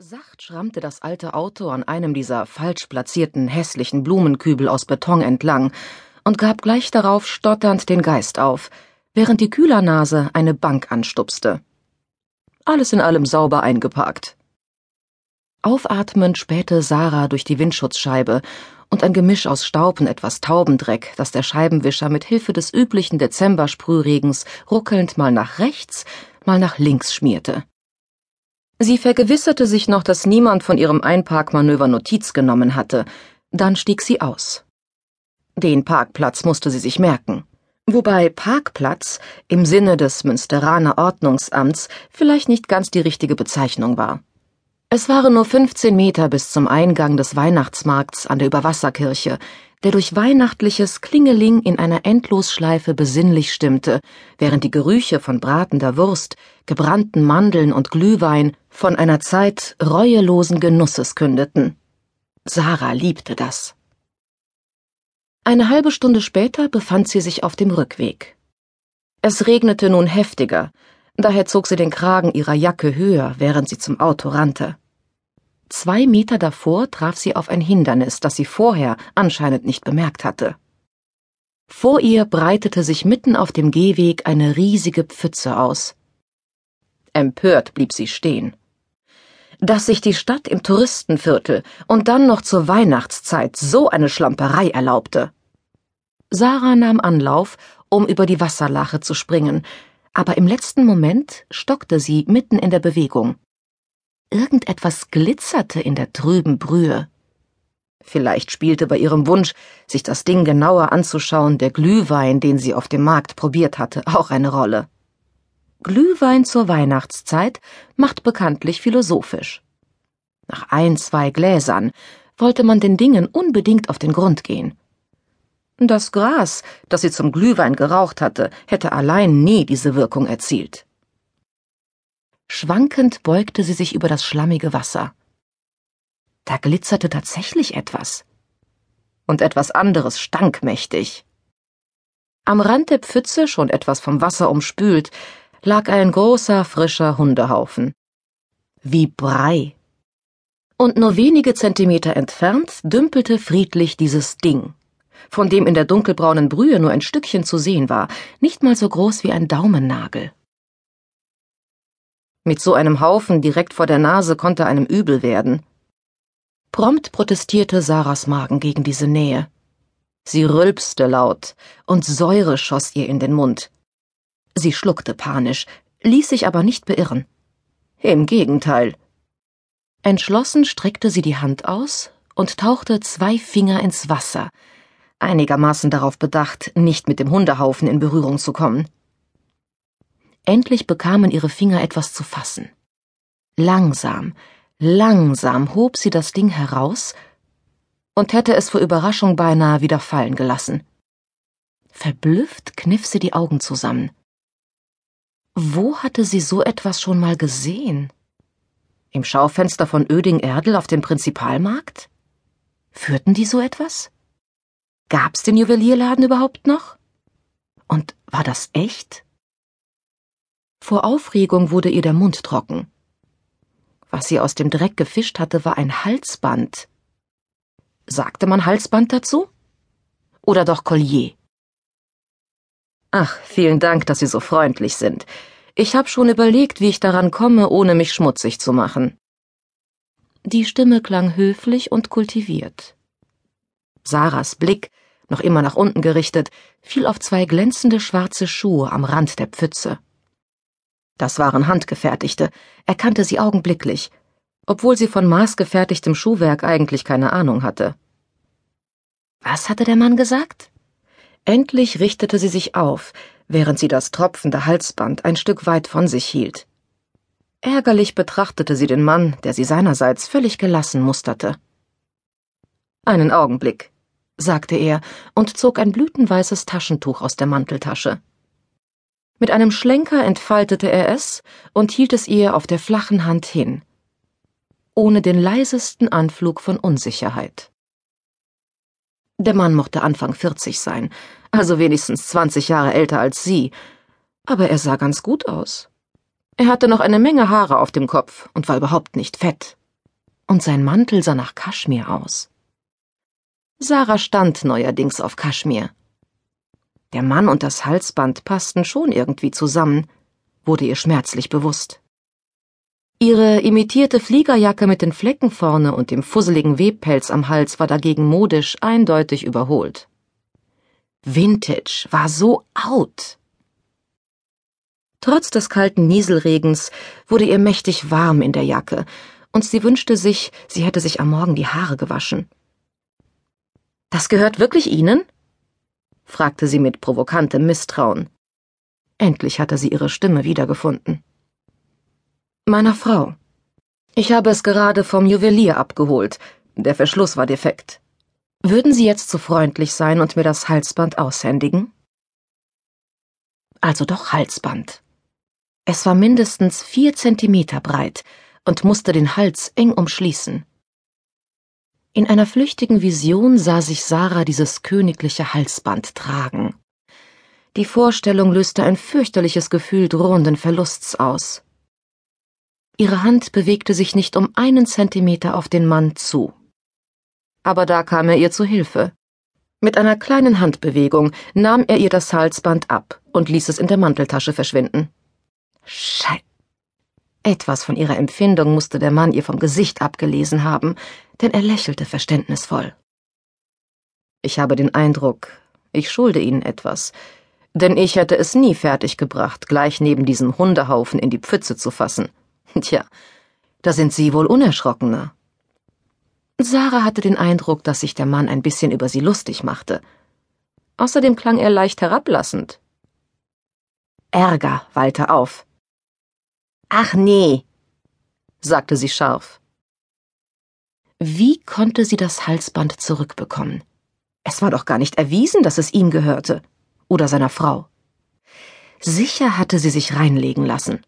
Sacht schrammte das alte Auto an einem dieser falsch platzierten hässlichen Blumenkübel aus Beton entlang und gab gleich darauf stotternd den Geist auf, während die Kühlernase eine Bank anstupste. Alles in allem sauber eingeparkt. Aufatmend spähte Sarah durch die Windschutzscheibe und ein Gemisch aus Staub und etwas Taubendreck, das der Scheibenwischer mit Hilfe des üblichen Dezembersprühregens ruckelnd mal nach rechts, mal nach links schmierte. Sie vergewisserte sich noch, dass niemand von ihrem Einparkmanöver Notiz genommen hatte. Dann stieg sie aus. Den Parkplatz musste sie sich merken. Wobei Parkplatz im Sinne des Münsteraner Ordnungsamts vielleicht nicht ganz die richtige Bezeichnung war. Es waren nur 15 Meter bis zum Eingang des Weihnachtsmarkts an der Überwasserkirche, der durch weihnachtliches Klingeling in einer Endlosschleife besinnlich stimmte, während die Gerüche von bratender Wurst, gebrannten Mandeln und Glühwein von einer Zeit reuelosen Genusses kündeten. Sarah liebte das. Eine halbe Stunde später befand sie sich auf dem Rückweg. Es regnete nun heftiger, daher zog sie den Kragen ihrer Jacke höher, während sie zum Auto rannte. Zwei Meter davor traf sie auf ein Hindernis, das sie vorher anscheinend nicht bemerkt hatte. Vor ihr breitete sich mitten auf dem Gehweg eine riesige Pfütze aus. Empört blieb sie stehen. Dass sich die Stadt im Touristenviertel und dann noch zur Weihnachtszeit so eine Schlamperei erlaubte. Sarah nahm Anlauf, um über die Wasserlache zu springen, aber im letzten Moment stockte sie mitten in der Bewegung. Irgendetwas glitzerte in der trüben Brühe. Vielleicht spielte bei ihrem Wunsch, sich das Ding genauer anzuschauen, der Glühwein, den sie auf dem Markt probiert hatte, auch eine Rolle. Glühwein zur Weihnachtszeit macht bekanntlich philosophisch. Nach ein, zwei Gläsern wollte man den Dingen unbedingt auf den Grund gehen. Das Gras, das sie zum Glühwein geraucht hatte, hätte allein nie diese Wirkung erzielt. Schwankend beugte sie sich über das schlammige Wasser. Da glitzerte tatsächlich etwas. Und etwas anderes stank mächtig. Am Rand der Pfütze, schon etwas vom Wasser umspült, lag ein großer, frischer Hundehaufen. Wie Brei. Und nur wenige Zentimeter entfernt dümpelte friedlich dieses Ding, von dem in der dunkelbraunen Brühe nur ein Stückchen zu sehen war, nicht mal so groß wie ein Daumennagel. Mit so einem Haufen direkt vor der Nase konnte einem übel werden. Prompt protestierte Sarahs Magen gegen diese Nähe. Sie rülpste laut, und Säure schoss ihr in den Mund. Sie schluckte panisch, ließ sich aber nicht beirren. Im Gegenteil. Entschlossen streckte sie die Hand aus und tauchte zwei Finger ins Wasser, einigermaßen darauf bedacht, nicht mit dem Hundehaufen in Berührung zu kommen. Endlich bekamen ihre Finger etwas zu fassen. Langsam, langsam hob sie das Ding heraus und hätte es vor Überraschung beinahe wieder fallen gelassen. Verblüfft kniff sie die Augen zusammen. Wo hatte sie so etwas schon mal gesehen? Im Schaufenster von Öding-Erdel auf dem Prinzipalmarkt? Führten die so etwas? Gab's den Juwelierladen überhaupt noch? Und war das echt? Vor Aufregung wurde ihr der Mund trocken. Was sie aus dem Dreck gefischt hatte, war ein Halsband. Sagte man Halsband dazu? Oder doch Collier? Ach, vielen Dank, dass Sie so freundlich sind. Ich habe schon überlegt, wie ich daran komme, ohne mich schmutzig zu machen. Die Stimme klang höflich und kultiviert. Sarahs Blick, noch immer nach unten gerichtet, fiel auf zwei glänzende schwarze Schuhe am Rand der Pfütze. Das waren handgefertigte, erkannte sie augenblicklich, obwohl sie von maßgefertigtem Schuhwerk eigentlich keine Ahnung hatte. Was hatte der Mann gesagt? Endlich richtete sie sich auf, während sie das tropfende Halsband ein Stück weit von sich hielt. Ärgerlich betrachtete sie den Mann, der sie seinerseits völlig gelassen musterte. Einen Augenblick, sagte er und zog ein blütenweißes Taschentuch aus der Manteltasche. Mit einem Schlenker entfaltete er es und hielt es ihr auf der flachen Hand hin, ohne den leisesten Anflug von Unsicherheit. Der Mann mochte Anfang vierzig sein, also wenigstens zwanzig Jahre älter als sie, aber er sah ganz gut aus. Er hatte noch eine Menge Haare auf dem Kopf und war überhaupt nicht fett, und sein Mantel sah nach Kaschmir aus. Sarah stand neuerdings auf Kaschmir. Der Mann und das Halsband passten schon irgendwie zusammen, wurde ihr schmerzlich bewusst. Ihre imitierte Fliegerjacke mit den Flecken vorne und dem fusseligen Webpelz am Hals war dagegen modisch eindeutig überholt. Vintage war so out. Trotz des kalten Nieselregens wurde ihr mächtig warm in der Jacke, und sie wünschte sich, sie hätte sich am Morgen die Haare gewaschen. Das gehört wirklich Ihnen? Fragte sie mit provokantem Misstrauen. Endlich hatte sie ihre Stimme wiedergefunden. Meiner Frau. Ich habe es gerade vom Juwelier abgeholt. Der Verschluss war defekt. Würden Sie jetzt so freundlich sein und mir das Halsband aushändigen? Also doch Halsband. Es war mindestens vier Zentimeter breit und musste den Hals eng umschließen. In einer flüchtigen Vision sah sich Sarah dieses königliche Halsband tragen. Die Vorstellung löste ein fürchterliches Gefühl drohenden Verlusts aus. Ihre Hand bewegte sich nicht um einen Zentimeter auf den Mann zu. Aber da kam er ihr zu Hilfe. Mit einer kleinen Handbewegung nahm er ihr das Halsband ab und ließ es in der Manteltasche verschwinden. Schei. Etwas von ihrer Empfindung musste der Mann ihr vom Gesicht abgelesen haben, denn er lächelte verständnisvoll. Ich habe den Eindruck, ich schulde Ihnen etwas, denn ich hätte es nie fertiggebracht, gleich neben diesem Hundehaufen in die Pfütze zu fassen. Tja, da sind Sie wohl unerschrockener. Sarah hatte den Eindruck, dass sich der Mann ein bisschen über sie lustig machte. Außerdem klang er leicht herablassend. Ärger wallte auf. Ach nee, sagte sie scharf. Wie konnte sie das Halsband zurückbekommen? Es war doch gar nicht erwiesen, dass es ihm gehörte. Oder seiner Frau. Sicher hatte sie sich reinlegen lassen.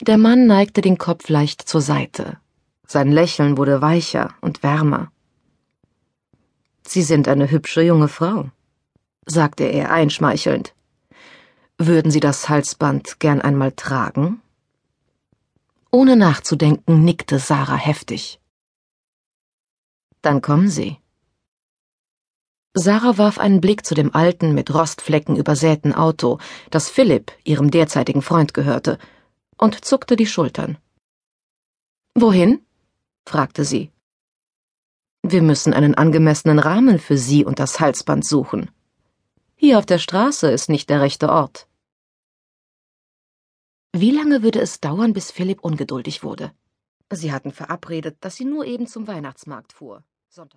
Der Mann neigte den Kopf leicht zur Seite. Sein Lächeln wurde weicher und wärmer. Sie sind eine hübsche junge Frau, sagte er einschmeichelnd. Würden Sie das Halsband gern einmal tragen? Ohne nachzudenken nickte Sarah heftig. Dann kommen Sie. Sarah warf einen Blick zu dem alten, mit Rostflecken übersäten Auto, das Philipp, ihrem derzeitigen Freund, gehörte, und zuckte die Schultern. Wohin? fragte sie. Wir müssen einen angemessenen Rahmen für Sie und das Halsband suchen. Hier auf der Straße ist nicht der rechte Ort. Wie lange würde es dauern, bis Philipp ungeduldig wurde? Sie hatten verabredet, dass sie nur eben zum Weihnachtsmarkt fuhr. Sonntag